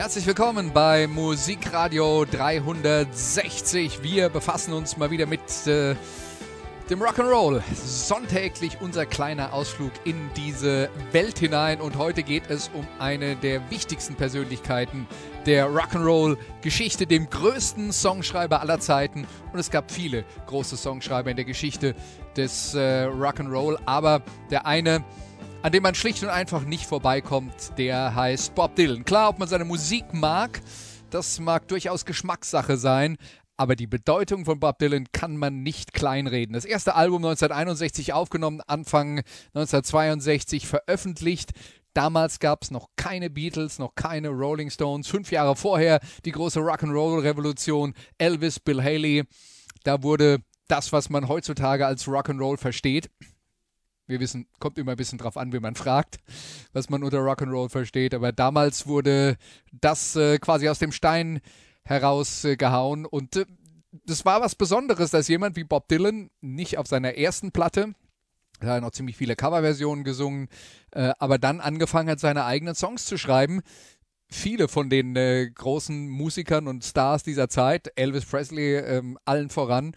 Herzlich willkommen bei Musikradio 360. Wir befassen uns mal wieder mit äh, dem Rock'n'Roll. Sonntäglich unser kleiner Ausflug in diese Welt hinein und heute geht es um eine der wichtigsten Persönlichkeiten der Rock'n'Roll-Geschichte, dem größten Songschreiber aller Zeiten. Und es gab viele große Songschreiber in der Geschichte des äh, Rock'n'Roll, aber der eine, an dem man schlicht und einfach nicht vorbeikommt, der heißt Bob Dylan. Klar, ob man seine Musik mag, das mag durchaus Geschmackssache sein, aber die Bedeutung von Bob Dylan kann man nicht kleinreden. Das erste Album 1961 aufgenommen, Anfang 1962 veröffentlicht. Damals gab es noch keine Beatles, noch keine Rolling Stones. Fünf Jahre vorher die große Rock'n'Roll-Revolution, Elvis, Bill Haley. Da wurde das, was man heutzutage als Rock'n'Roll versteht. Wir wissen, kommt immer ein bisschen drauf an, wie man fragt, was man unter Rock'n'Roll versteht. Aber damals wurde das äh, quasi aus dem Stein herausgehauen. Und äh, das war was Besonderes, dass jemand wie Bob Dylan nicht auf seiner ersten Platte, da hat er noch ziemlich viele Coverversionen gesungen, äh, aber dann angefangen hat, seine eigenen Songs zu schreiben. Viele von den äh, großen Musikern und Stars dieser Zeit, Elvis Presley ähm, allen voran,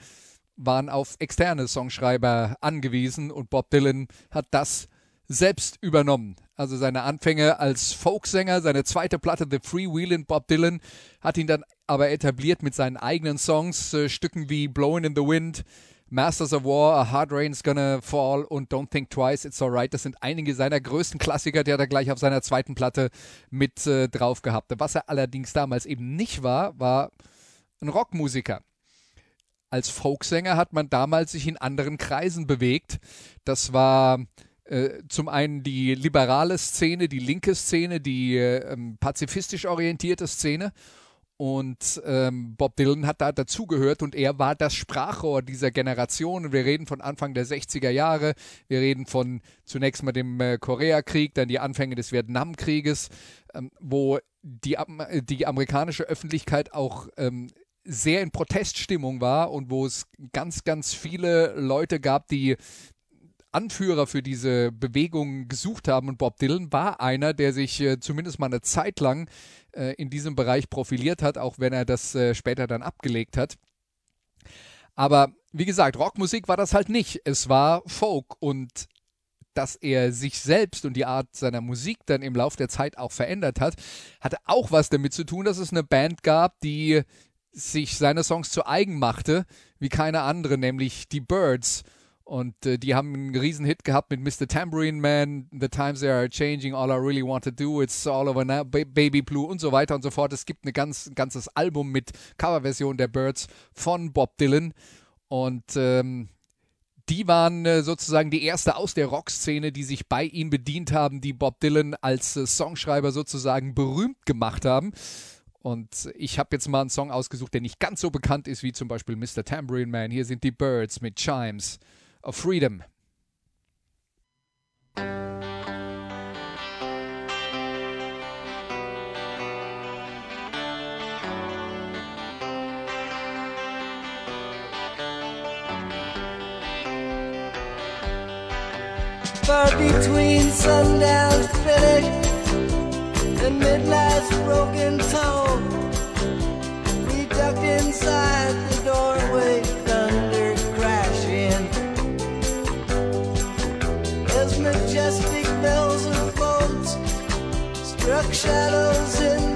waren auf externe Songschreiber angewiesen und Bob Dylan hat das selbst übernommen. Also seine Anfänge als Folksänger, seine zweite Platte The Freewheelin' Bob Dylan hat ihn dann aber etabliert mit seinen eigenen Songs, äh, Stücken wie Blowing in the Wind, Masters of War, A Hard Rain's Gonna Fall und Don't Think Twice, It's Alright. Das sind einige seiner größten Klassiker, die hat er gleich auf seiner zweiten Platte mit äh, drauf gehabt. Was er allerdings damals eben nicht war, war ein Rockmusiker. Als Folksänger hat man damals sich in anderen Kreisen bewegt. Das war äh, zum einen die liberale Szene, die linke Szene, die äh, pazifistisch orientierte Szene und ähm, Bob Dylan hat da dazugehört und er war das Sprachrohr dieser Generation. Wir reden von Anfang der 60er Jahre. Wir reden von zunächst mal dem äh, Koreakrieg, dann die Anfänge des Vietnamkrieges, ähm, wo die, die amerikanische Öffentlichkeit auch ähm, sehr in Proteststimmung war und wo es ganz, ganz viele Leute gab, die Anführer für diese Bewegung gesucht haben. Und Bob Dylan war einer, der sich äh, zumindest mal eine Zeit lang äh, in diesem Bereich profiliert hat, auch wenn er das äh, später dann abgelegt hat. Aber wie gesagt, Rockmusik war das halt nicht. Es war Folk und dass er sich selbst und die Art seiner Musik dann im Laufe der Zeit auch verändert hat, hatte auch was damit zu tun, dass es eine Band gab, die sich seine Songs zu eigen machte, wie keine andere, nämlich die Birds. Und äh, die haben einen riesen Hit gehabt mit Mr. Tambourine Man, The Times They Are Changing, All I Really Want to Do, It's All Over Now, ba Baby Blue und so weiter und so fort. Es gibt ganz, ein ganzes Album mit Coverversion der Birds von Bob Dylan. Und ähm, die waren äh, sozusagen die erste aus der Rockszene, die sich bei ihm bedient haben, die Bob Dylan als äh, Songschreiber sozusagen berühmt gemacht haben. Und ich habe jetzt mal einen Song ausgesucht, der nicht ganz so bekannt ist wie zum Beispiel Mr. Tambourine Man. Hier sind die Birds mit Chimes of Freedom. Far between sundown's finish and midnight's broken tone. We ducked inside the doorway, thunder crashing. As majestic bells of boats struck shadows in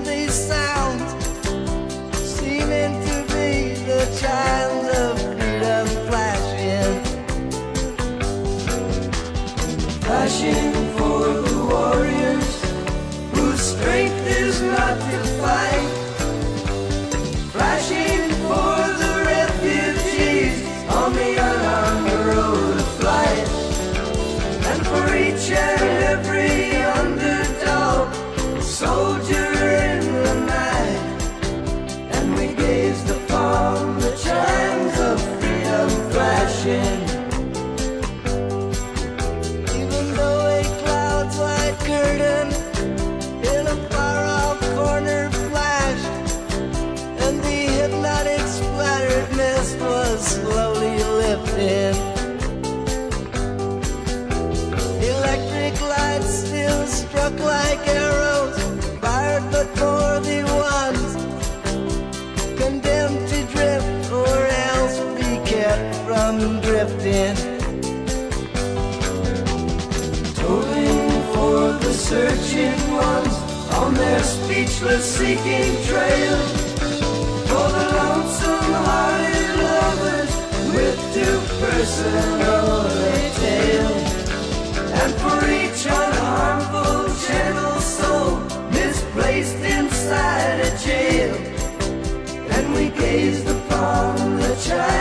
soldier speechless seeking trail. For the lonesome hearted lovers with two personal tale. And for each unharmful gentle soul misplaced inside a jail. And we gazed upon the chimes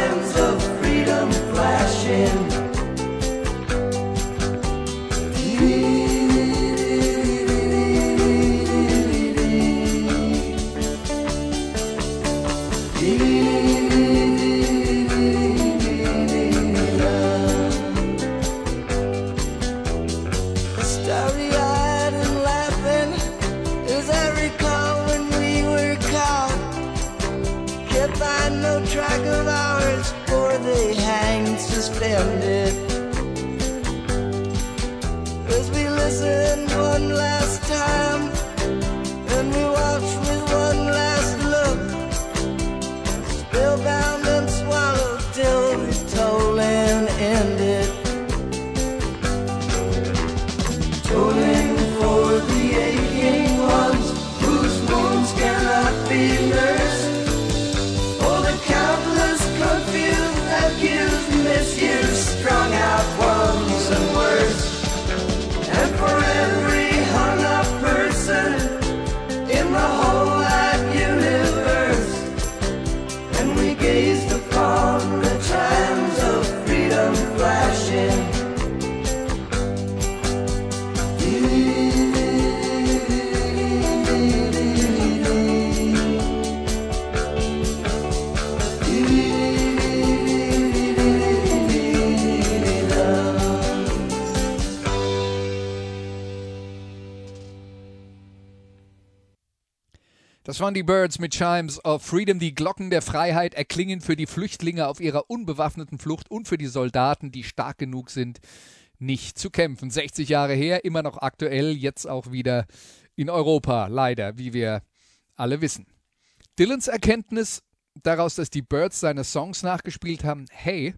Das waren die Birds mit Chimes of Freedom. Die Glocken der Freiheit erklingen für die Flüchtlinge auf ihrer unbewaffneten Flucht und für die Soldaten, die stark genug sind, nicht zu kämpfen. 60 Jahre her, immer noch aktuell, jetzt auch wieder in Europa, leider, wie wir alle wissen. Dylans Erkenntnis daraus, dass die Birds seine Songs nachgespielt haben, hey,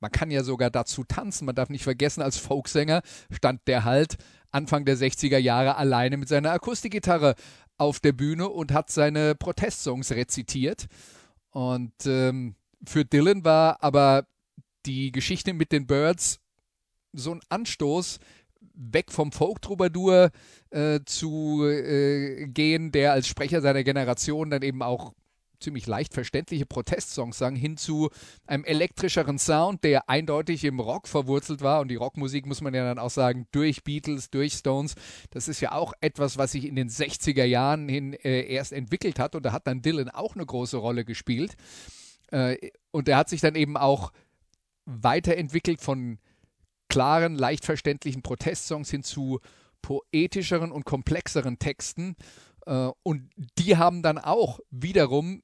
man kann ja sogar dazu tanzen. Man darf nicht vergessen, als Folksänger stand der halt Anfang der 60er Jahre alleine mit seiner Akustikgitarre auf der Bühne und hat seine Protestsongs rezitiert. Und ähm, für Dylan war aber die Geschichte mit den Birds so ein Anstoß, weg vom Folk-Troubadour äh, zu äh, gehen, der als Sprecher seiner Generation dann eben auch ziemlich leicht verständliche Protestsongs sang, hin zu einem elektrischeren Sound, der eindeutig im Rock verwurzelt war. Und die Rockmusik muss man ja dann auch sagen, durch Beatles, durch Stones. Das ist ja auch etwas, was sich in den 60er Jahren hin äh, erst entwickelt hat. Und da hat dann Dylan auch eine große Rolle gespielt. Äh, und er hat sich dann eben auch weiterentwickelt von klaren, leicht verständlichen Protestsongs hin zu poetischeren und komplexeren Texten. Äh, und die haben dann auch wiederum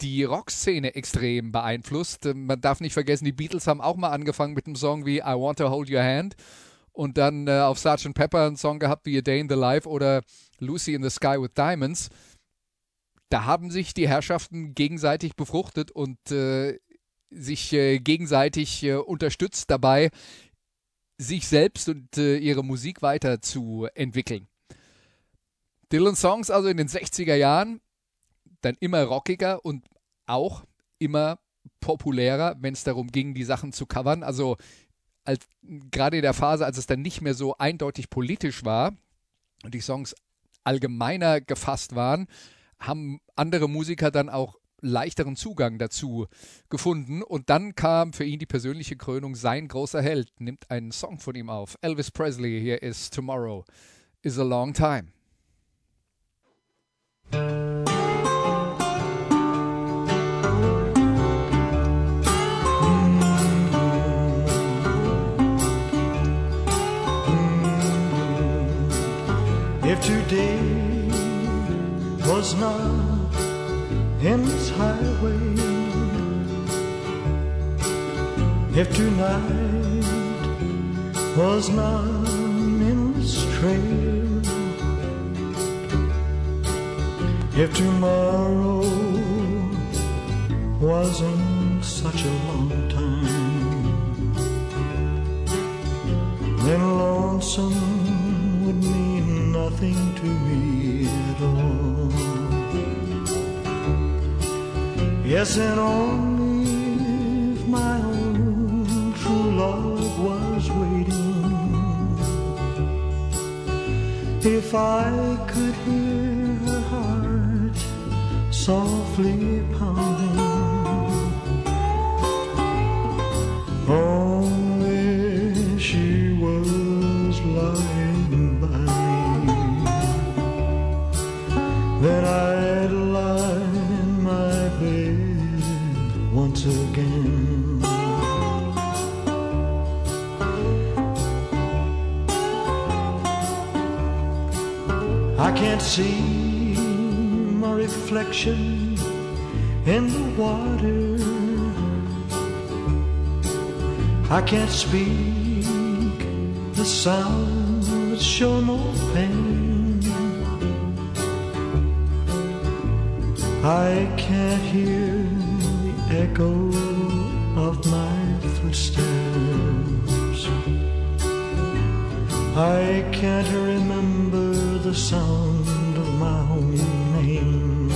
die Rockszene extrem beeinflusst. Äh, Man darf nicht vergessen, die Beatles haben auch mal angefangen mit einem Song wie I Want to Hold Your Hand und dann äh, auf Sgt. Pepper einen Song gehabt wie A Day in the Life oder Lucy in the Sky with Diamonds. Da haben sich die Herrschaften gegenseitig befruchtet und äh, sich äh, gegenseitig äh, unterstützt dabei, sich selbst und äh, ihre Musik weiterzuentwickeln. Dylan Songs also in den 60er Jahren, dann immer rockiger und auch immer populärer, wenn es darum ging, die Sachen zu covern. Also als, gerade in der Phase, als es dann nicht mehr so eindeutig politisch war und die Songs allgemeiner gefasst waren, haben andere Musiker dann auch leichteren Zugang dazu gefunden. Und dann kam für ihn die persönliche Krönung, sein großer Held, nimmt einen Song von ihm auf. Elvis Presley, hier ist Tomorrow is a Long Time. If today was not endless highway, if tonight was not an endless trail, if tomorrow wasn't such a long time, then lonesome nothing to me at all. Yes, and only if my own true love was waiting, if I could hear her heart softly can't see my reflection in the water. I can't speak the sounds show no pain. I can't hear the echo of my footsteps. I can't remember the sound of my own name.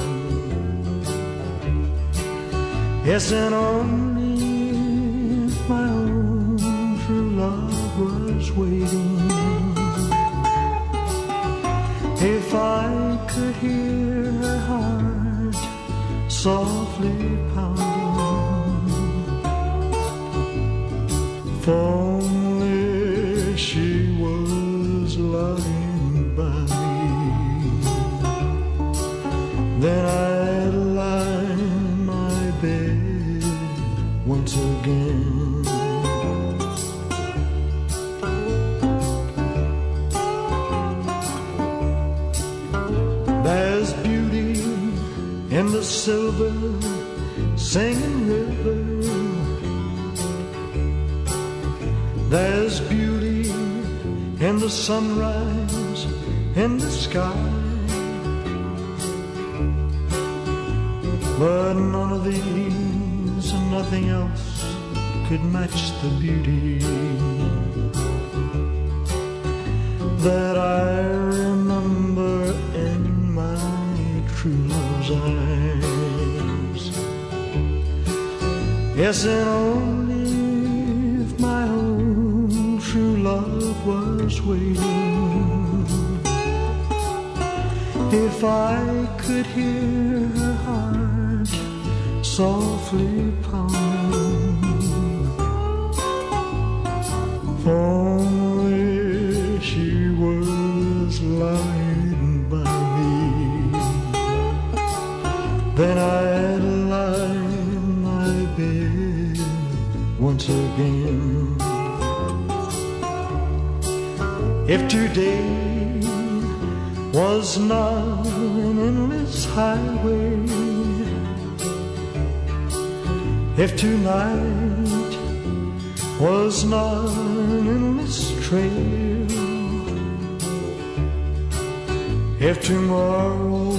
Yes, and only if my own true love was waiting. If I could hear her heart softly pounding, if the sunrise in the sky. But none of these and nothing else could match the beauty that I remember in my true love's eyes. Yes, and only If I could hear her heart softly pounding. Only she was lying by me, then I'd lie in my bed once again. If today was not an endless highway, if tonight was not an endless trail. If tomorrow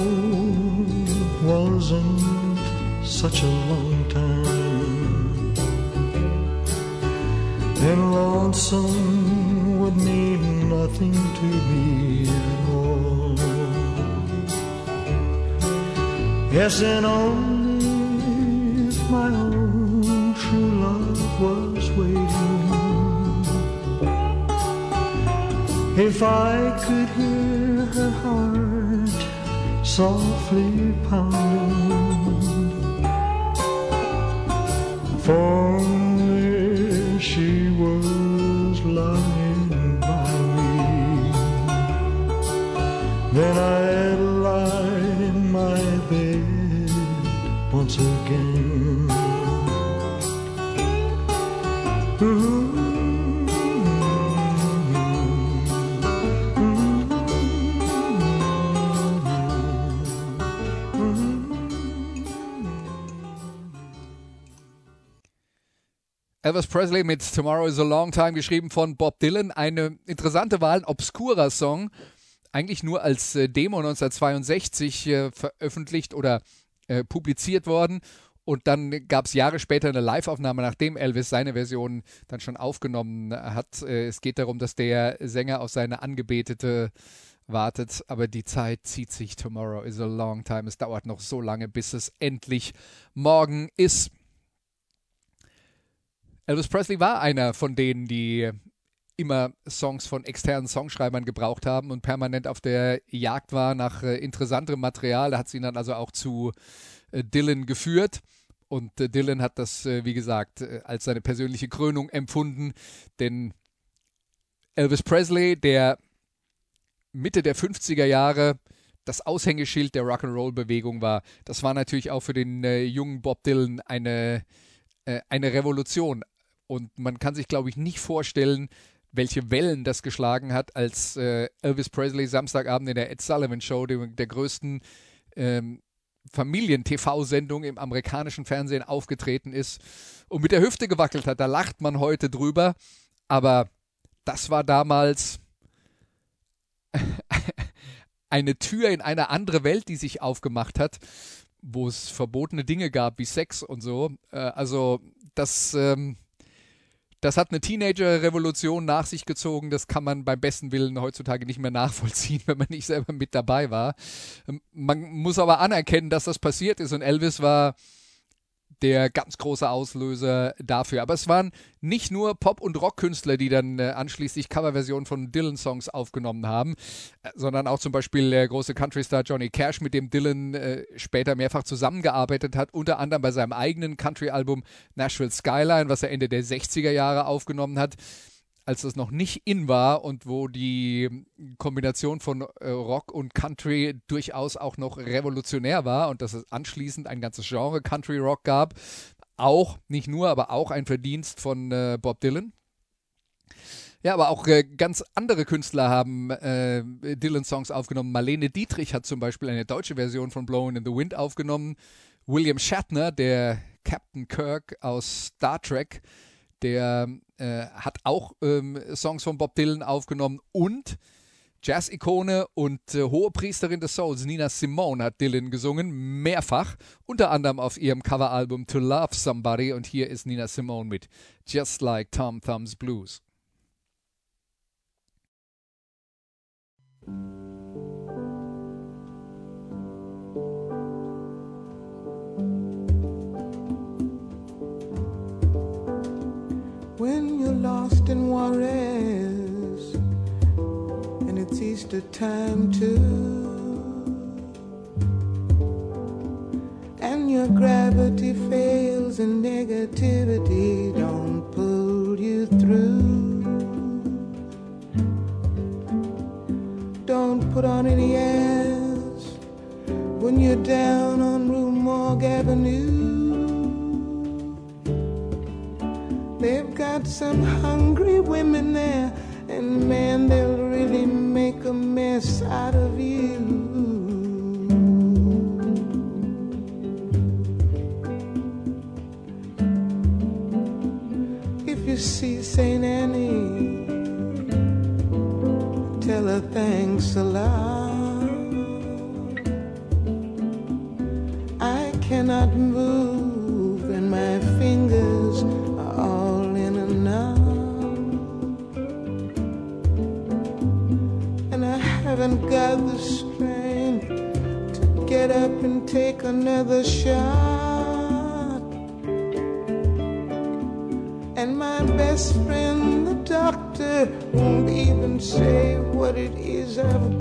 wasn't such a long time, then lonesome would mean nothing to me at all. Yes, and only if my own true love was waiting. If I could hear her heart softly pounding, if Elvis Presley mit Tomorrow is a Long Time, geschrieben von Bob Dylan. Eine interessante Wahl, ein obskurer Song. Eigentlich nur als äh, Demo 1962 äh, veröffentlicht oder äh, publiziert worden. Und dann gab es Jahre später eine Live-Aufnahme, nachdem Elvis seine Version dann schon aufgenommen hat. Äh, es geht darum, dass der Sänger auf seine Angebetete wartet, aber die Zeit zieht sich. Tomorrow is a long time. Es dauert noch so lange, bis es endlich morgen ist. Elvis Presley war einer von denen, die immer Songs von externen Songschreibern gebraucht haben und permanent auf der Jagd war nach äh, interessanterem Material. Da hat sie ihn dann also auch zu äh, Dylan geführt. Und äh, Dylan hat das, äh, wie gesagt, äh, als seine persönliche Krönung empfunden. Denn Elvis Presley, der Mitte der 50er Jahre das Aushängeschild der Rock'n'Roll-Bewegung war, das war natürlich auch für den äh, jungen Bob Dylan eine, eine Revolution. Und man kann sich, glaube ich, nicht vorstellen, welche Wellen das geschlagen hat, als äh, Elvis Presley Samstagabend in der Ed Sullivan Show, dem, der größten ähm, Familien-TV-Sendung im amerikanischen Fernsehen aufgetreten ist und mit der Hüfte gewackelt hat. Da lacht man heute drüber, aber das war damals eine Tür in eine andere Welt, die sich aufgemacht hat, wo es verbotene Dinge gab wie Sex und so. Äh, also das ähm, das hat eine Teenager-Revolution nach sich gezogen. Das kann man beim besten Willen heutzutage nicht mehr nachvollziehen, wenn man nicht selber mit dabei war. Ähm, man muss aber anerkennen, dass das passiert ist und Elvis war der ganz große Auslöser dafür. Aber es waren nicht nur Pop- und Rockkünstler, die dann äh, anschließend Coverversionen von Dylan-Songs aufgenommen haben, äh, sondern auch zum Beispiel der große Country-Star Johnny Cash, mit dem Dylan äh, später mehrfach zusammengearbeitet hat, unter anderem bei seinem eigenen Country-Album Nashville Skyline, was er Ende der 60er Jahre aufgenommen hat als das noch nicht in war und wo die Kombination von äh, Rock und Country durchaus auch noch revolutionär war und dass es anschließend ein ganzes Genre Country Rock gab. Auch, nicht nur, aber auch ein Verdienst von äh, Bob Dylan. Ja, aber auch äh, ganz andere Künstler haben äh, Dylan-Songs aufgenommen. Marlene Dietrich hat zum Beispiel eine deutsche Version von Blowing in the Wind aufgenommen. William Shatner, der Captain Kirk aus Star Trek, der äh, hat auch ähm, Songs von Bob Dylan aufgenommen und Jazz-Ikone und äh, Hohepriesterin des Souls, Nina Simone, hat Dylan gesungen, mehrfach, unter anderem auf ihrem Coveralbum To Love Somebody und hier ist Nina Simone mit Just Like Tom Thumb's Blues. When you're lost in Juarez and it's Easter time too. And your gravity fails and negativity don't pull you through. Don't put on any airs when you're down on Rue Morgue Avenue. They've got some hungry women there, and man, they'll really make a mess out of you. If you see St. Annie, tell her thanks a lot. I cannot move, take another shot. And my best friend, the doctor, won't even say what it is I've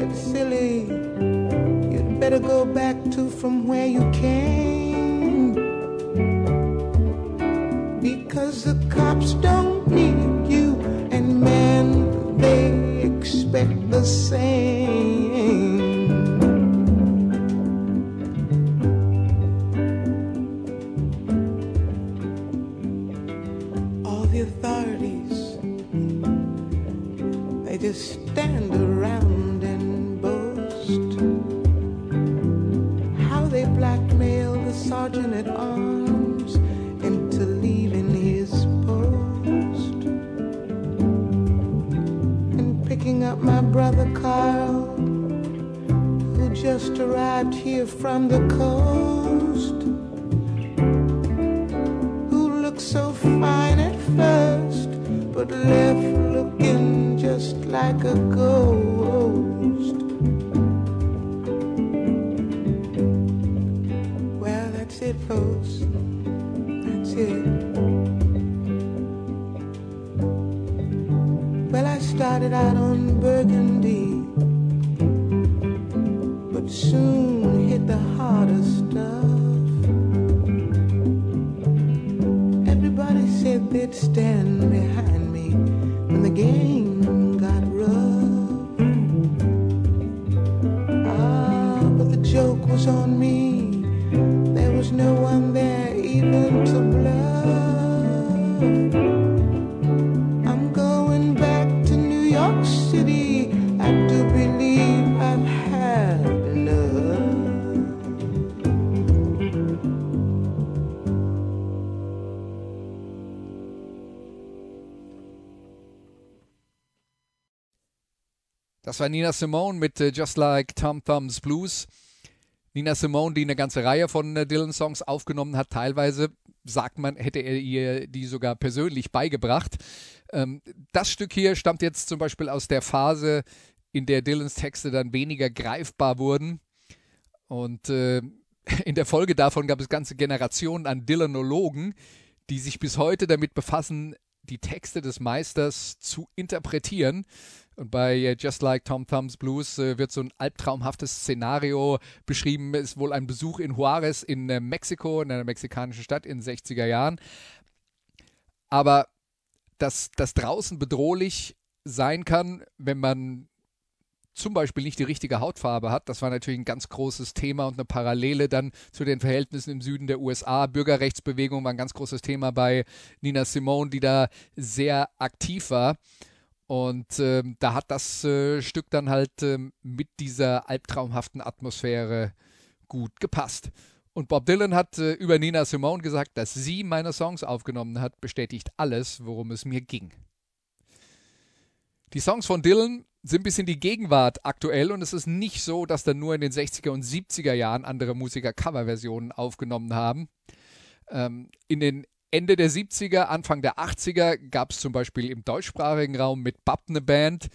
get silly, you'd better go back to from where you came. Das war Nina Simone mit äh, Just Like Tom Thumb's Blues. Nina Simone, die eine ganze Reihe von äh, Dylan-Songs aufgenommen hat, teilweise sagt man, hätte er ihr die sogar persönlich beigebracht. Ähm, das Stück hier stammt jetzt zum Beispiel aus der Phase, in der Dylans Texte dann weniger greifbar wurden. Und äh, in der Folge davon gab es ganze Generationen an Dylanologen, die sich bis heute damit befassen, die Texte des Meisters zu interpretieren. Und bei äh, Just Like Tom Thumb's Blues äh, wird so ein albtraumhaftes Szenario beschrieben. Es ist wohl ein Besuch in Juarez in äh, Mexiko, in einer mexikanischen Stadt in den 60er Jahren. Aber dass das draußen bedrohlich sein kann, wenn man zum Beispiel nicht die richtige Hautfarbe hat. Das war natürlich ein ganz großes Thema und eine Parallele dann zu den Verhältnissen im Süden der USA. Bürgerrechtsbewegung war ein ganz großes Thema bei Nina Simone, die da sehr aktiv war. Und ähm, da hat das äh, Stück dann halt ähm, mit dieser albtraumhaften Atmosphäre gut gepasst. Und Bob Dylan hat äh, über Nina Simone gesagt, dass sie meine Songs aufgenommen hat, bestätigt alles, worum es mir ging. Die Songs von Dylan sind bis in die Gegenwart aktuell und es ist nicht so, dass da nur in den 60er und 70er Jahren andere Musiker Coverversionen aufgenommen haben. Ähm, in den Ende der 70er, Anfang der 80er gab es zum Beispiel im deutschsprachigen Raum mit Bab eine Band,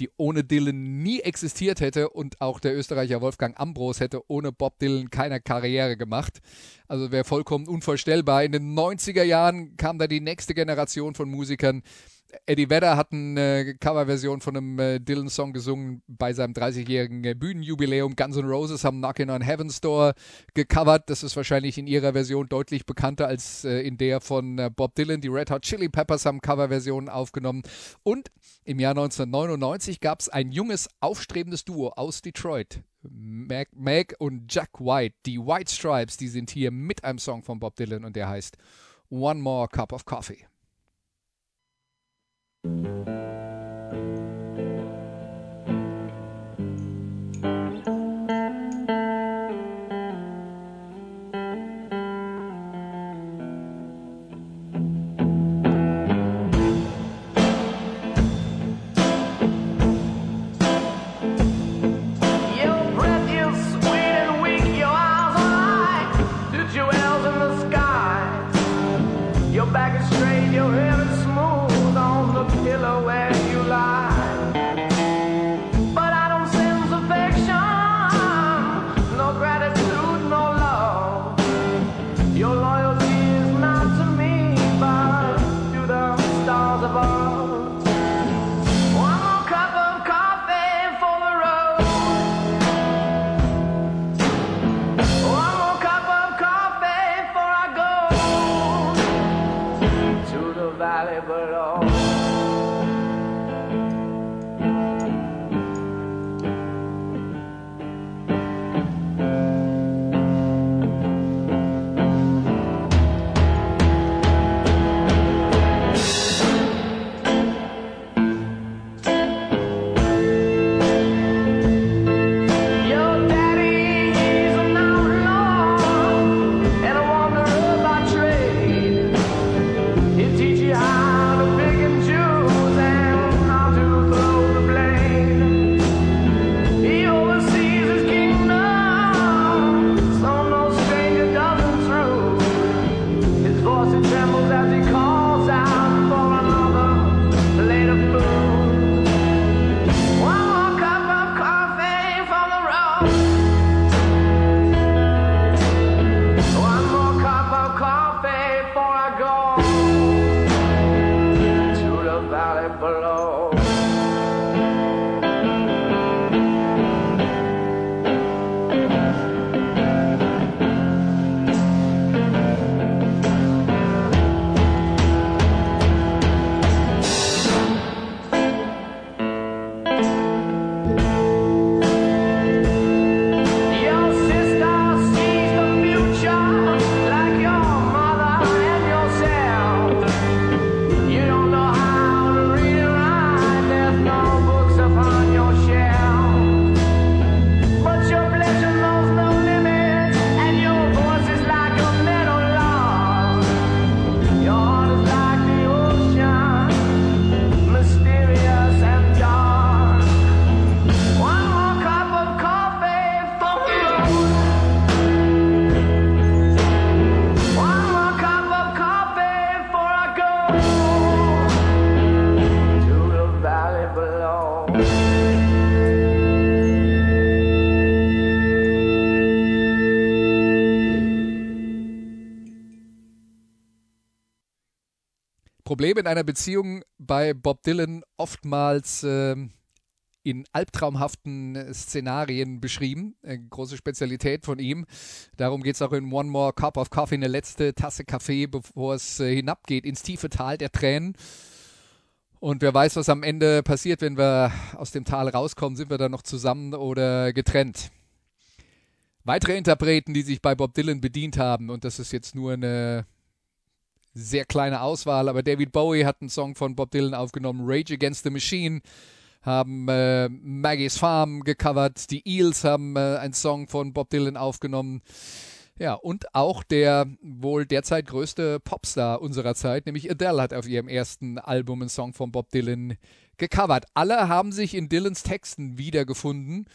die ohne Dylan nie existiert hätte und auch der Österreicher Wolfgang Ambros hätte ohne Bob Dylan keine Karriere gemacht. Also wäre vollkommen unvorstellbar. In den 90er Jahren kam da die nächste Generation von Musikern. Eddie Vedder hat eine Coverversion von einem äh, Dylan-Song gesungen bei seinem 30-jährigen äh, Bühnenjubiläum. Guns N' Roses haben Knockin' on Heaven's Door gecovert. Das ist wahrscheinlich in ihrer Version deutlich bekannter als äh, in der von Bob Dylan. Die Red Hot Chili Peppers haben Coverversionen aufgenommen. Und im Jahr 1999 gab es ein junges, aufstrebendes Duo aus Detroit. Meg, Meg und Jack White, die White Stripes, die sind hier mit einem Song von Bob Dylan und der heißt One More Cup of Coffee. Your in einer Beziehung bei Bob Dylan oftmals ähm, in albtraumhaften Szenarien beschrieben. Eine große Spezialität von ihm. Darum geht es auch in One More Cup of Coffee, eine letzte Tasse Kaffee, bevor es äh, hinabgeht ins tiefe Tal der Tränen. Und wer weiß, was am Ende passiert, wenn wir aus dem Tal rauskommen, sind wir dann noch zusammen oder getrennt. Weitere Interpreten, die sich bei Bob Dylan bedient haben, und das ist jetzt nur eine sehr kleine Auswahl, aber David Bowie hat einen Song von Bob Dylan aufgenommen, Rage Against the Machine, haben äh, Maggie's Farm gecovert, die Eels haben äh, einen Song von Bob Dylan aufgenommen. Ja, und auch der wohl derzeit größte Popstar unserer Zeit, nämlich Adele, hat auf ihrem ersten Album einen Song von Bob Dylan gecovert. Alle haben sich in Dylans Texten wiedergefunden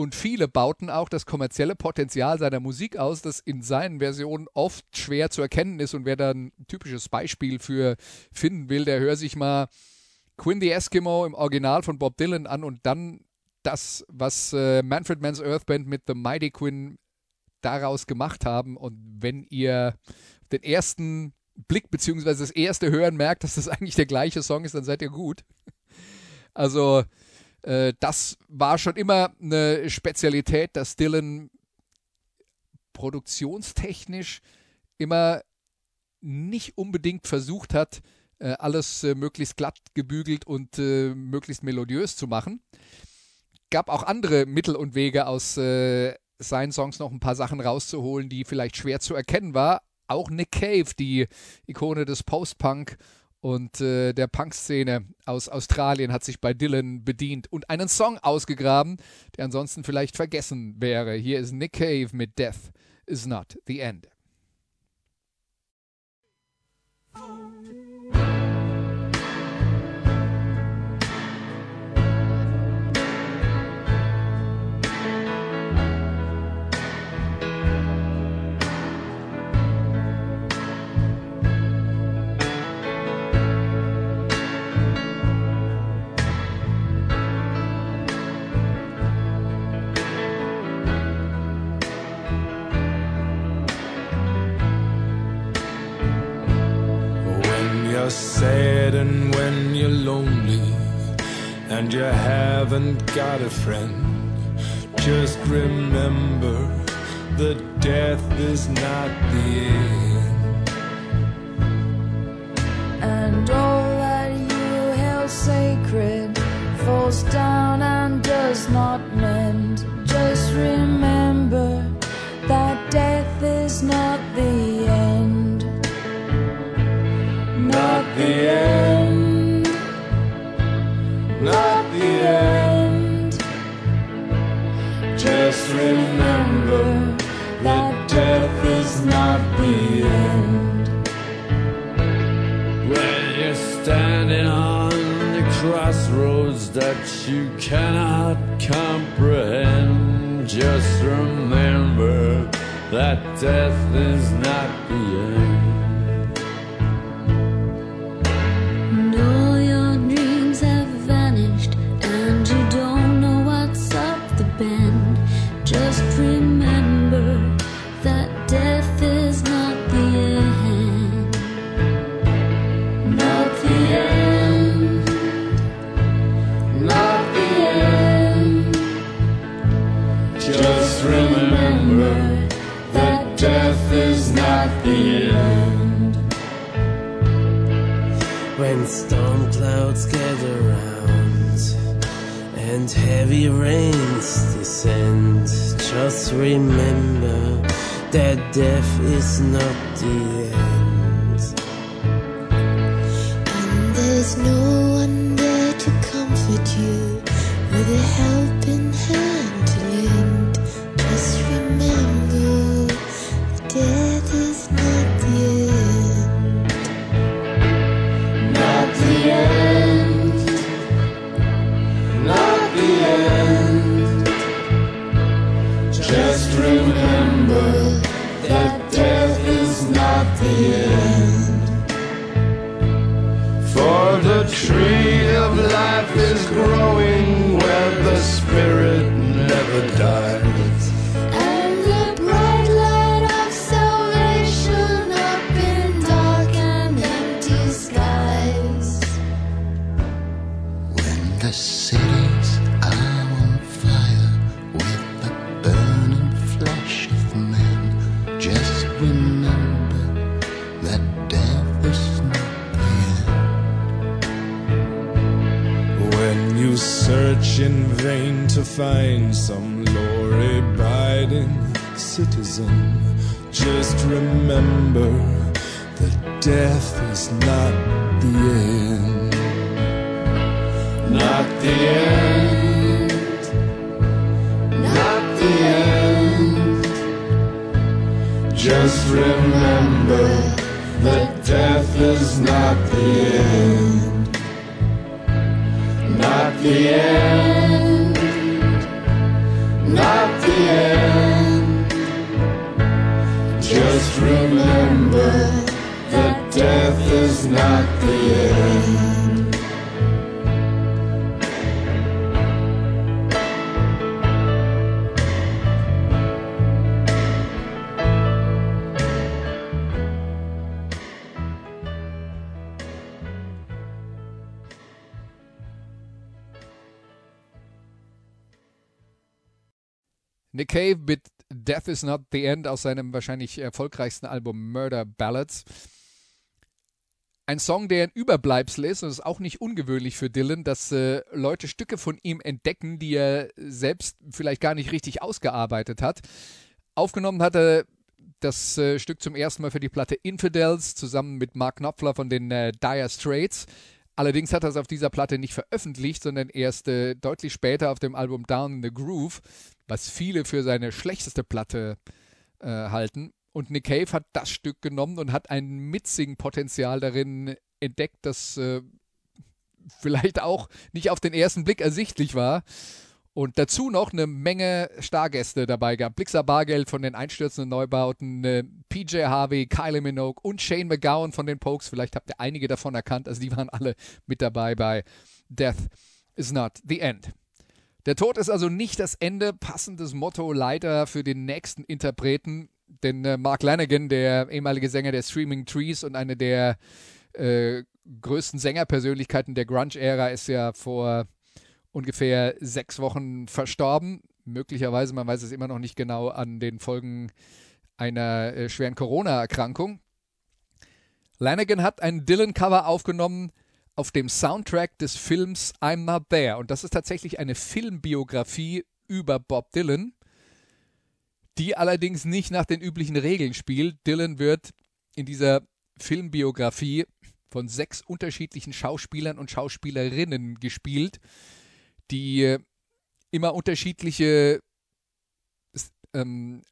und viele bauten auch das kommerzielle Potenzial seiner Musik aus, das in seinen Versionen oft schwer zu erkennen ist. Und wer da ein typisches Beispiel für finden will, der hört sich mal Quinn the Eskimo im Original von Bob Dylan an und dann das, was äh, Manfred Mann's Earth Band mit The Mighty Quinn daraus gemacht haben. Und wenn ihr den ersten Blick bzw. das erste Hören merkt, dass das eigentlich der gleiche Song ist, dann seid ihr gut. Also äh, das war schon immer eine Spezialität, dass Dylan produktionstechnisch immer nicht unbedingt versucht hat, äh, alles äh, möglichst glatt gebügelt und äh, möglichst melodiös zu machen. Gab auch andere Mittel und Wege aus äh, seinen Songs noch ein paar Sachen rauszuholen, die vielleicht schwer zu erkennen war. Auch Nick Cave, die Ikone des Post-Punk und äh, der Punk-Szene aus Australien, hat sich bei Dylan bedient und einen Song ausgegraben, der ansonsten vielleicht vergessen wäre. Hier ist Nick Cave mit Death is not the end. Sad and when you're lonely and you haven't got a friend, just remember that death is not the end. and all that you held sacred falls down and does not mend. Just remember that death is not the end. Not the end. Not the end. Just remember that death is not the end. When you're standing on the crossroads that you cannot comprehend, just remember that death is not the end. Just remember that death is not the end. Just remember that death is not the end. Cave mit Death is Not the End aus seinem wahrscheinlich erfolgreichsten Album Murder Ballads. Ein Song, der ein Überbleibsel ist, und es ist auch nicht ungewöhnlich für Dylan, dass äh, Leute Stücke von ihm entdecken, die er selbst vielleicht gar nicht richtig ausgearbeitet hat. Aufgenommen hat er das äh, Stück zum ersten Mal für die Platte Infidels zusammen mit Mark Knopfler von den äh, Dire Straits. Allerdings hat er es auf dieser Platte nicht veröffentlicht, sondern erst äh, deutlich später auf dem Album Down in the Groove, was viele für seine schlechteste Platte äh, halten. Und Nick Cave hat das Stück genommen und hat ein Mitsing-Potenzial darin entdeckt, das äh, vielleicht auch nicht auf den ersten Blick ersichtlich war. Und dazu noch eine Menge Stargäste dabei gehabt. Blixer Bargeld von den einstürzenden Neubauten, PJ Harvey, Kylie Minogue und Shane McGowan von den Pokes. Vielleicht habt ihr einige davon erkannt. Also die waren alle mit dabei bei Death is not the end. Der Tod ist also nicht das Ende. Passendes Motto leider für den nächsten Interpreten. Denn äh, Mark Lanigan, der ehemalige Sänger der Streaming Trees und eine der äh, größten Sängerpersönlichkeiten der Grunge-Ära, ist ja vor ungefähr sechs Wochen verstorben. Möglicherweise, man weiß es immer noch nicht genau, an den Folgen einer äh, schweren Corona-Erkrankung. Lanigan hat ein Dylan-Cover aufgenommen auf dem Soundtrack des Films I'm Not There. Und das ist tatsächlich eine Filmbiografie über Bob Dylan, die allerdings nicht nach den üblichen Regeln spielt. Dylan wird in dieser Filmbiografie von sechs unterschiedlichen Schauspielern und Schauspielerinnen gespielt die äh, immer unterschiedliche, ähm,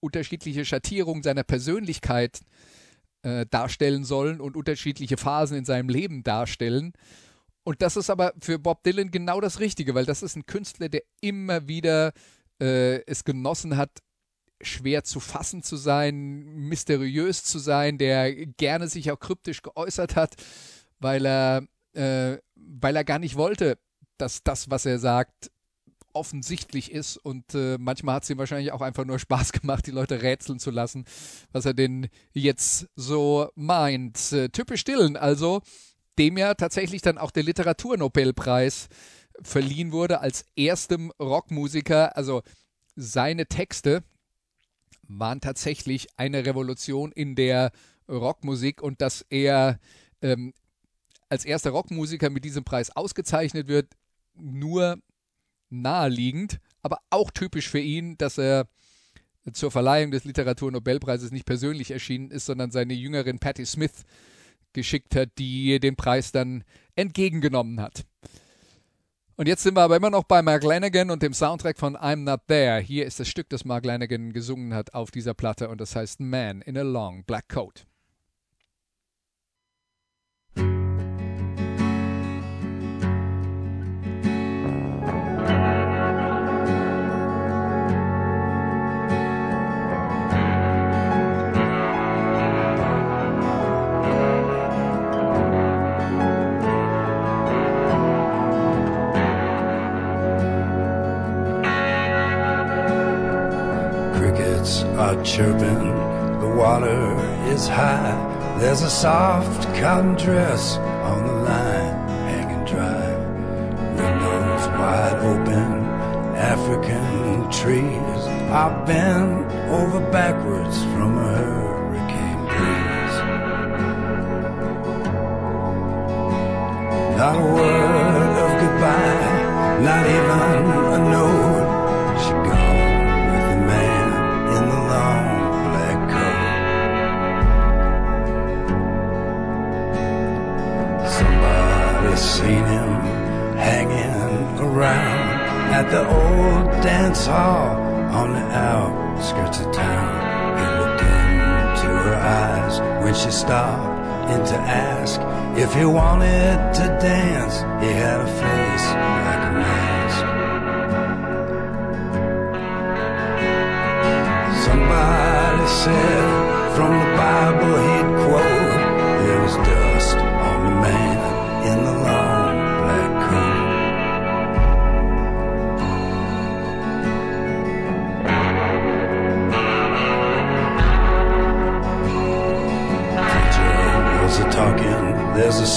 unterschiedliche Schattierungen seiner Persönlichkeit äh, darstellen sollen und unterschiedliche Phasen in seinem Leben darstellen. Und das ist aber für Bob Dylan genau das Richtige, weil das ist ein Künstler, der immer wieder äh, es genossen hat, schwer zu fassen zu sein, mysteriös zu sein, der gerne sich auch kryptisch geäußert hat, weil er, äh, weil er gar nicht wollte, dass das, was er sagt, offensichtlich ist und äh, manchmal hat es ihm wahrscheinlich auch einfach nur Spaß gemacht, die Leute rätseln zu lassen, was er denn jetzt so meint. Äh, typisch Dylan, also dem ja tatsächlich dann auch der Literaturnobelpreis verliehen wurde als erstem Rockmusiker. Also seine Texte waren tatsächlich eine Revolution in der Rockmusik und dass er ähm, als erster Rockmusiker mit diesem Preis ausgezeichnet wird, nur naheliegend, aber auch typisch für ihn, dass er zur Verleihung des Literaturnobelpreises nicht persönlich erschienen ist, sondern seine Jüngerin Patti Smith geschickt hat, die den Preis dann entgegengenommen hat. Und jetzt sind wir aber immer noch bei Mark Lanigan und dem Soundtrack von I'm Not There. Hier ist das Stück, das Mark Lanigan gesungen hat auf dieser Platte und das heißt Man in a Long Black Coat. Are chirping, the water is high. There's a soft cotton dress on the line, hanging dry. Windows wide open African trees are bent over backwards from a hurricane breeze. Not a word at the old dance hall on the outskirts of town. He looked into her eyes when she stopped in to ask if he wanted to dance. He had a face like a mask. Somebody said from the Bible he'd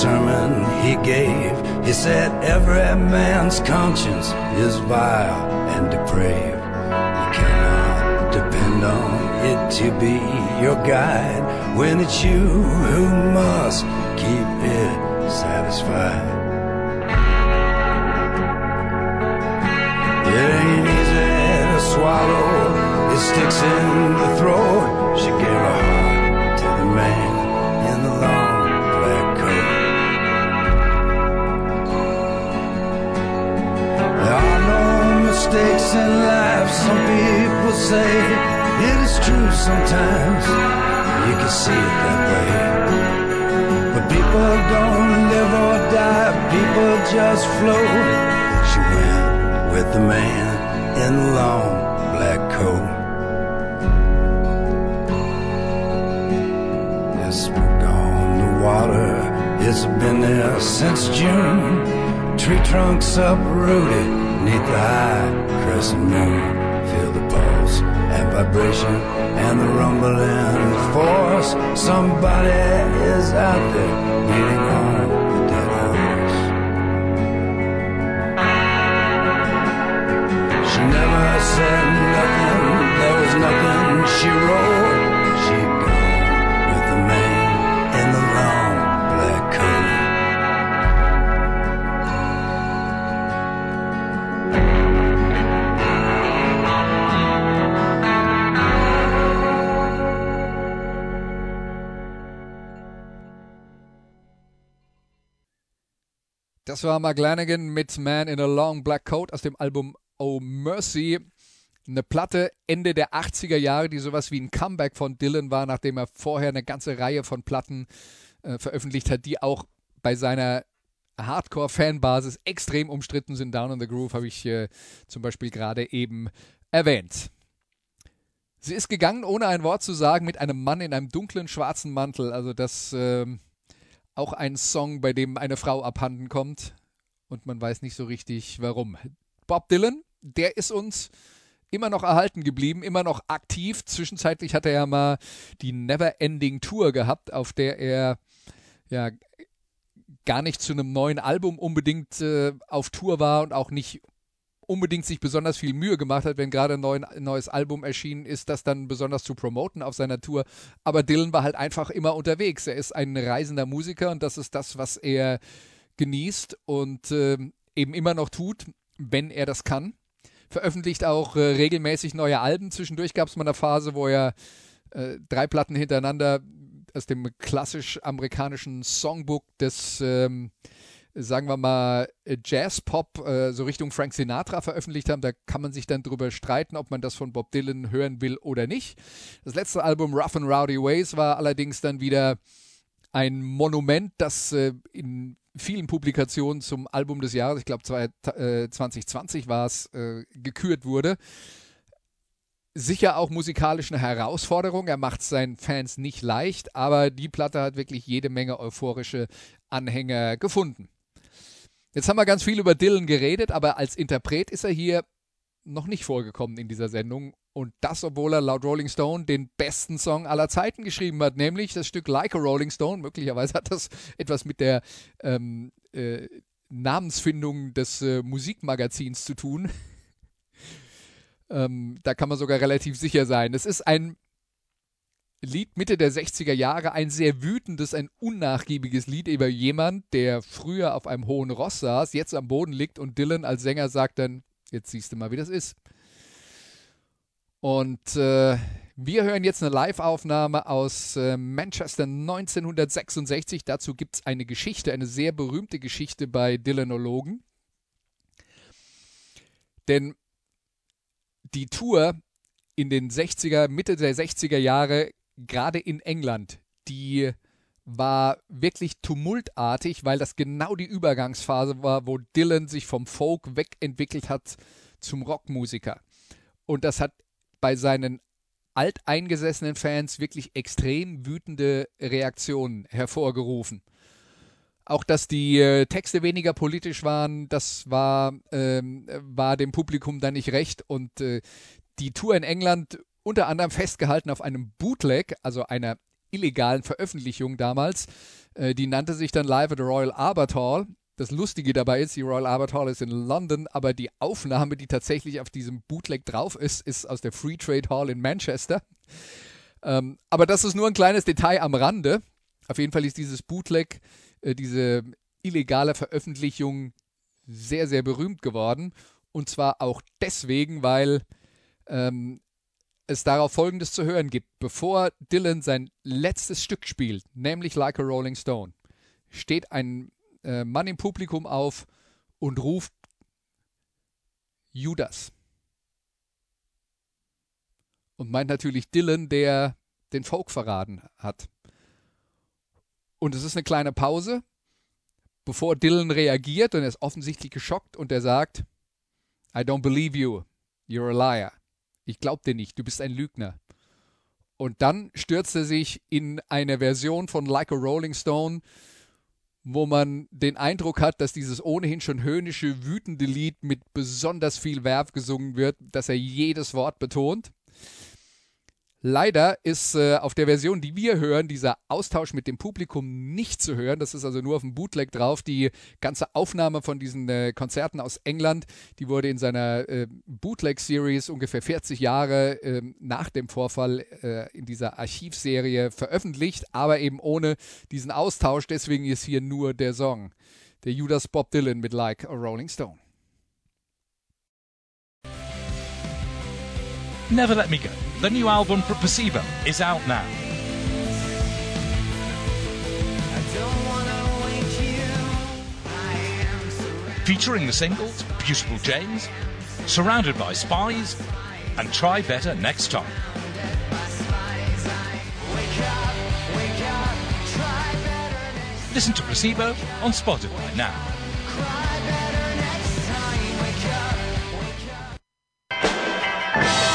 sermon he gave. He said, Every man's conscience is vile and depraved. You cannot depend on it to be your guide when it's you who must keep it satisfied. It ain't easy to swallow, it sticks in the throat. She gave her heart to the man mistakes in life, some people say. It is true sometimes, you can see it that way. But people don't live or die, people just float. She went with the man in the long black coat. It's the water, it's been there since June. Tree trunks uprooted neath the high crescent moon. Feel the pulse and vibration and the rumbling force. Somebody is out there beating on Das war Mark Lanigan mit Man in a Long Black Coat aus dem Album Oh Mercy. Eine Platte Ende der 80er Jahre, die sowas wie ein Comeback von Dylan war, nachdem er vorher eine ganze Reihe von Platten äh, veröffentlicht hat, die auch bei seiner Hardcore-Fanbasis extrem umstritten sind. Down in the Groove habe ich äh, zum Beispiel gerade eben erwähnt. Sie ist gegangen, ohne ein Wort zu sagen, mit einem Mann in einem dunklen schwarzen Mantel. Also das ähm, auch ein Song, bei dem eine Frau abhanden kommt und man weiß nicht so richtig warum. Bob Dylan, der ist uns immer noch erhalten geblieben, immer noch aktiv. Zwischenzeitlich hat er ja mal die Never Ending Tour gehabt, auf der er ja gar nicht zu einem neuen Album unbedingt äh, auf Tour war und auch nicht unbedingt sich besonders viel Mühe gemacht hat, wenn gerade ein, neues Album erschienen ist, das dann besonders zu promoten auf seiner Tour. Aber Dylan war halt einfach immer unterwegs. Er ist ein reisender Musiker und das ist das, was er genießt und äh, eben immer noch tut, wenn er das kann. Veröffentlicht auch äh, regelmäßig neue Alben. Zwischendurch gab es mal eine Phase, wo er äh, drei Platten hintereinander aus dem klassisch amerikanischen Songbook des ähm, sagen wir mal, Jazz-Pop äh, so Richtung Frank Sinatra veröffentlicht haben. Da kann man sich dann drüber streiten, ob man das von Bob Dylan hören will oder nicht. Das letzte Album Rough and Rowdy Ways war allerdings dann wieder ein Monument, das äh, in vielen Publikationen zum Album des Jahres, ich glaube 2020 war es, äh, gekürt wurde. Sicher auch musikalisch eine Herausforderung. Er macht es seinen Fans nicht leicht, aber die Platte hat wirklich jede Menge euphorische Anhänger gefunden. Jetzt haben wir ganz viel über Dylan geredet, aber als Interpret ist er hier noch nicht vorgekommen in dieser Sendung. Und das, obwohl er laut Rolling Stone den besten Song aller Zeiten geschrieben hat, nämlich das Stück Like a Rolling Stone. Möglicherweise hat das etwas mit der ähm, äh, Namensfindung des äh, Musikmagazins zu tun. ähm, da kann man sogar relativ sicher sein. Es ist ein Lied Mitte der 60er Jahre, ein sehr wütendes, ein unnachgiebiges Lied über jemand, der früher auf einem hohen Ross saß, jetzt am Boden liegt und Dylan als Sänger sagt dann, jetzt siehst du mal, wie das ist. Und äh, wir hören jetzt eine Live-Aufnahme aus äh, Manchester 1966. Dazu gibt es eine Geschichte, eine sehr berühmte Geschichte bei Dylanologen. Denn die Tour in den 60er, Mitte der 60er Jahre, gerade in England, die war wirklich tumultartig, weil das genau die Übergangsphase war, wo Dylan sich vom Folk wegentwickelt hat zum Rockmusiker. Und das hat bei seinen alteingesessenen Fans wirklich extrem wütende Reaktionen hervorgerufen. Auch dass die äh, Texte weniger politisch waren, das war, ähm, war dem Publikum dann nicht recht. Und äh, die Tour in England unter anderem festgehalten auf einem Bootleg, also einer illegalen Veröffentlichung damals. Äh, die nannte sich dann Live at the Royal Albert Hall. Das Lustige dabei ist, die Royal Albert Hall ist in London, aber die Aufnahme, die tatsächlich auf diesem Bootleg drauf ist, ist aus der Free Trade Hall in Manchester. Ähm, aber das ist nur ein kleines Detail am Rande. Auf jeden Fall ist dieses Bootleg, äh, diese illegale Veröffentlichung sehr, sehr berühmt geworden. Und zwar auch deswegen, weil ähm, es darauf Folgendes zu hören gibt. Bevor Dylan sein letztes Stück spielt, nämlich Like a Rolling Stone, steht ein äh, Mann im Publikum auf und ruft Judas. Und meint natürlich Dylan, der den Folk verraten hat. Und es ist eine kleine Pause, bevor Dylan reagiert und er ist offensichtlich geschockt und er sagt, I don't believe you, you're a liar. Ich glaub dir nicht, du bist ein Lügner. Und dann stürzt er sich in eine Version von Like a Rolling Stone, wo man den Eindruck hat, dass dieses ohnehin schon höhnische, wütende Lied mit besonders viel Werf gesungen wird, dass er jedes Wort betont. Leider ist äh, auf der Version, die wir hören, dieser Austausch mit dem Publikum nicht zu hören. Das ist also nur auf dem Bootleg drauf. Die ganze Aufnahme von diesen äh, Konzerten aus England, die wurde in seiner äh, Bootleg-Series ungefähr 40 Jahre ähm, nach dem Vorfall äh, in dieser Archivserie veröffentlicht, aber eben ohne diesen Austausch. Deswegen ist hier nur der Song. Der Judas Bob Dylan mit Like a Rolling Stone. Never Let Me Go, the new album from Placebo, is out now. Featuring the singles Beautiful James, Surrounded by Spies, and Try Better Next Time. Listen to Placebo on Spotify now. Time you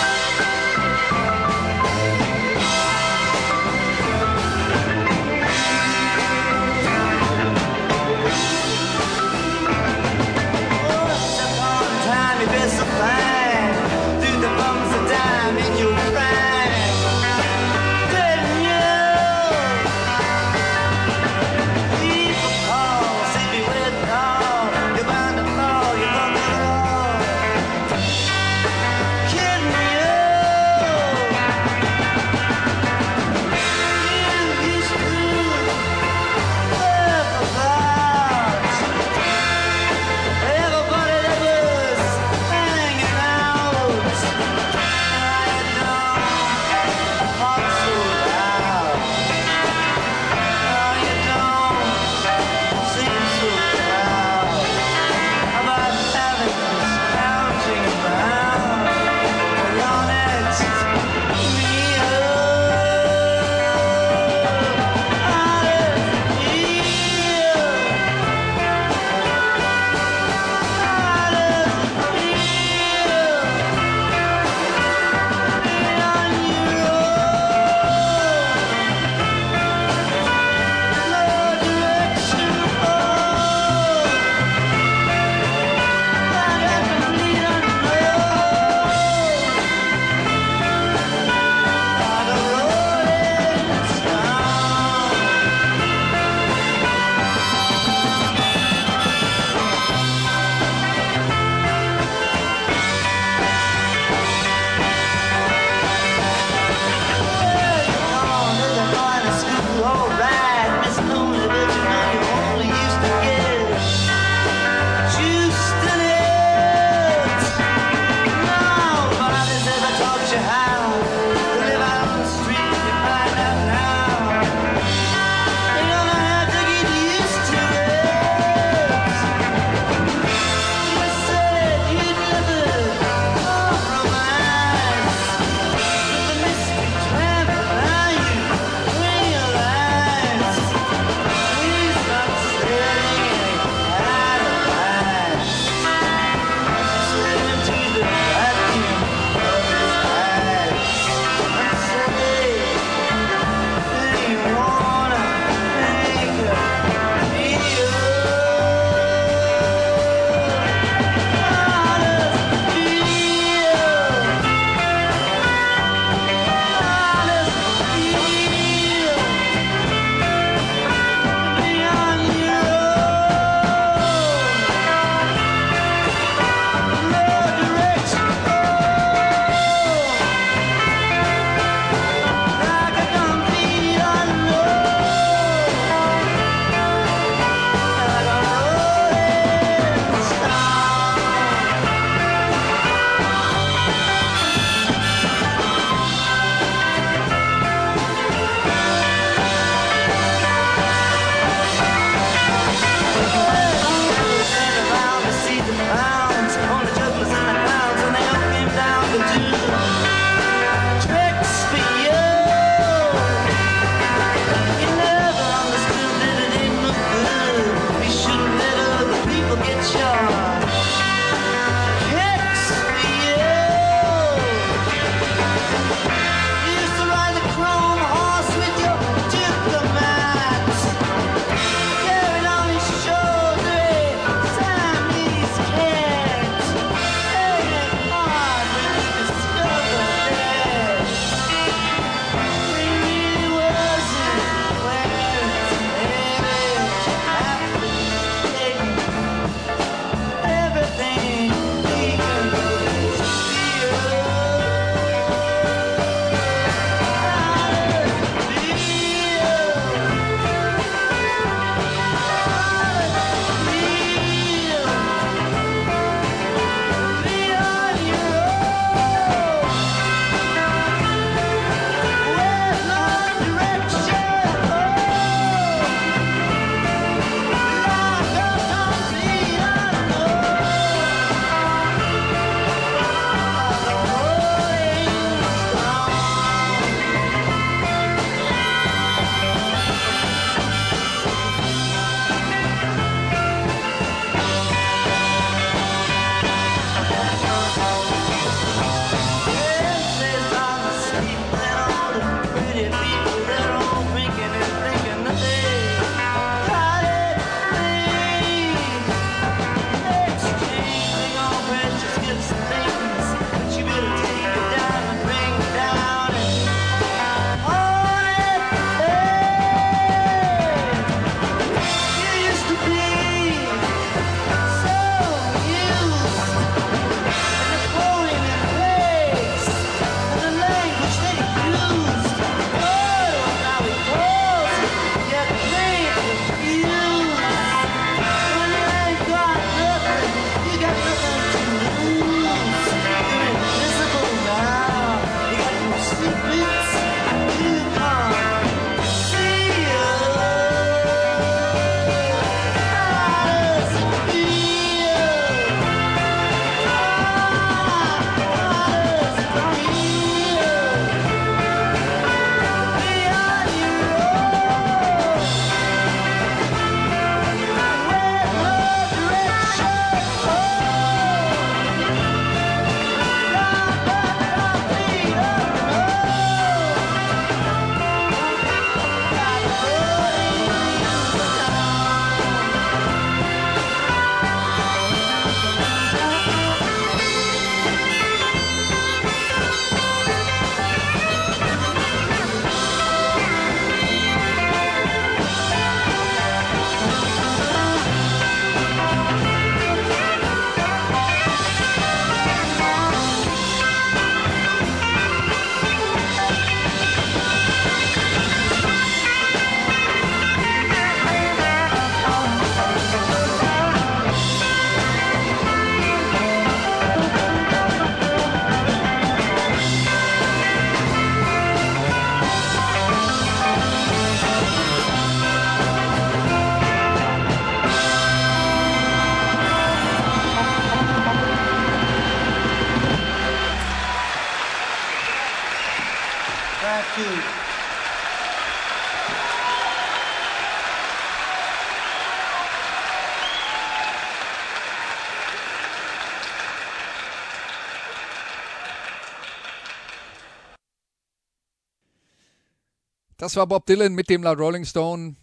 Das war Bob Dylan mit dem laut Rolling Stone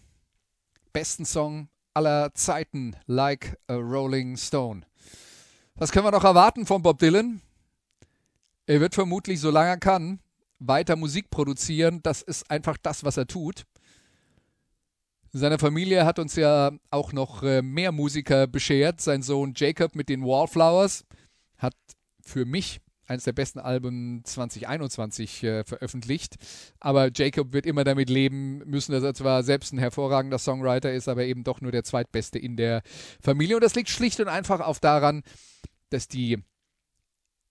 besten Song aller Zeiten, Like a Rolling Stone. Was können wir noch erwarten von Bob Dylan? Er wird vermutlich, solange er kann, weiter Musik produzieren. Das ist einfach das, was er tut. Seine Familie hat uns ja auch noch äh, mehr Musiker beschert. Sein Sohn Jacob mit den Wallflowers hat für mich eines der besten Alben 2021 äh, veröffentlicht. Aber Jacob wird immer damit leben müssen, dass er zwar selbst ein hervorragender Songwriter ist, aber eben doch nur der zweitbeste in der Familie. Und das liegt schlicht und einfach auch daran, dass die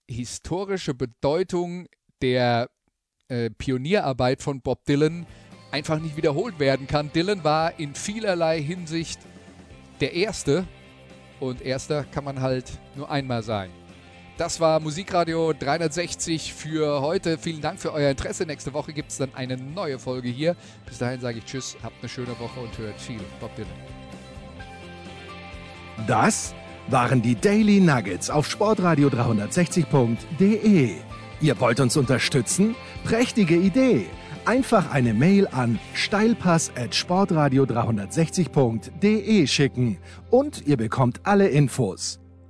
historische Bedeutung der äh, Pionierarbeit von Bob Dylan einfach nicht wiederholt werden kann. Dylan war in vielerlei Hinsicht der Erste und Erster kann man halt nur einmal sein. Das war Musikradio 360 für heute. Vielen Dank für euer Interesse. Nächste Woche gibt es dann eine neue Folge hier. Bis dahin sage ich Tschüss, habt eine schöne Woche und hört viel Bob Dylan. Das waren die Daily Nuggets auf sportradio 360.de. Ihr wollt uns unterstützen? Prächtige Idee! Einfach eine Mail an steilpass at sportradio 360.de schicken und ihr bekommt alle Infos.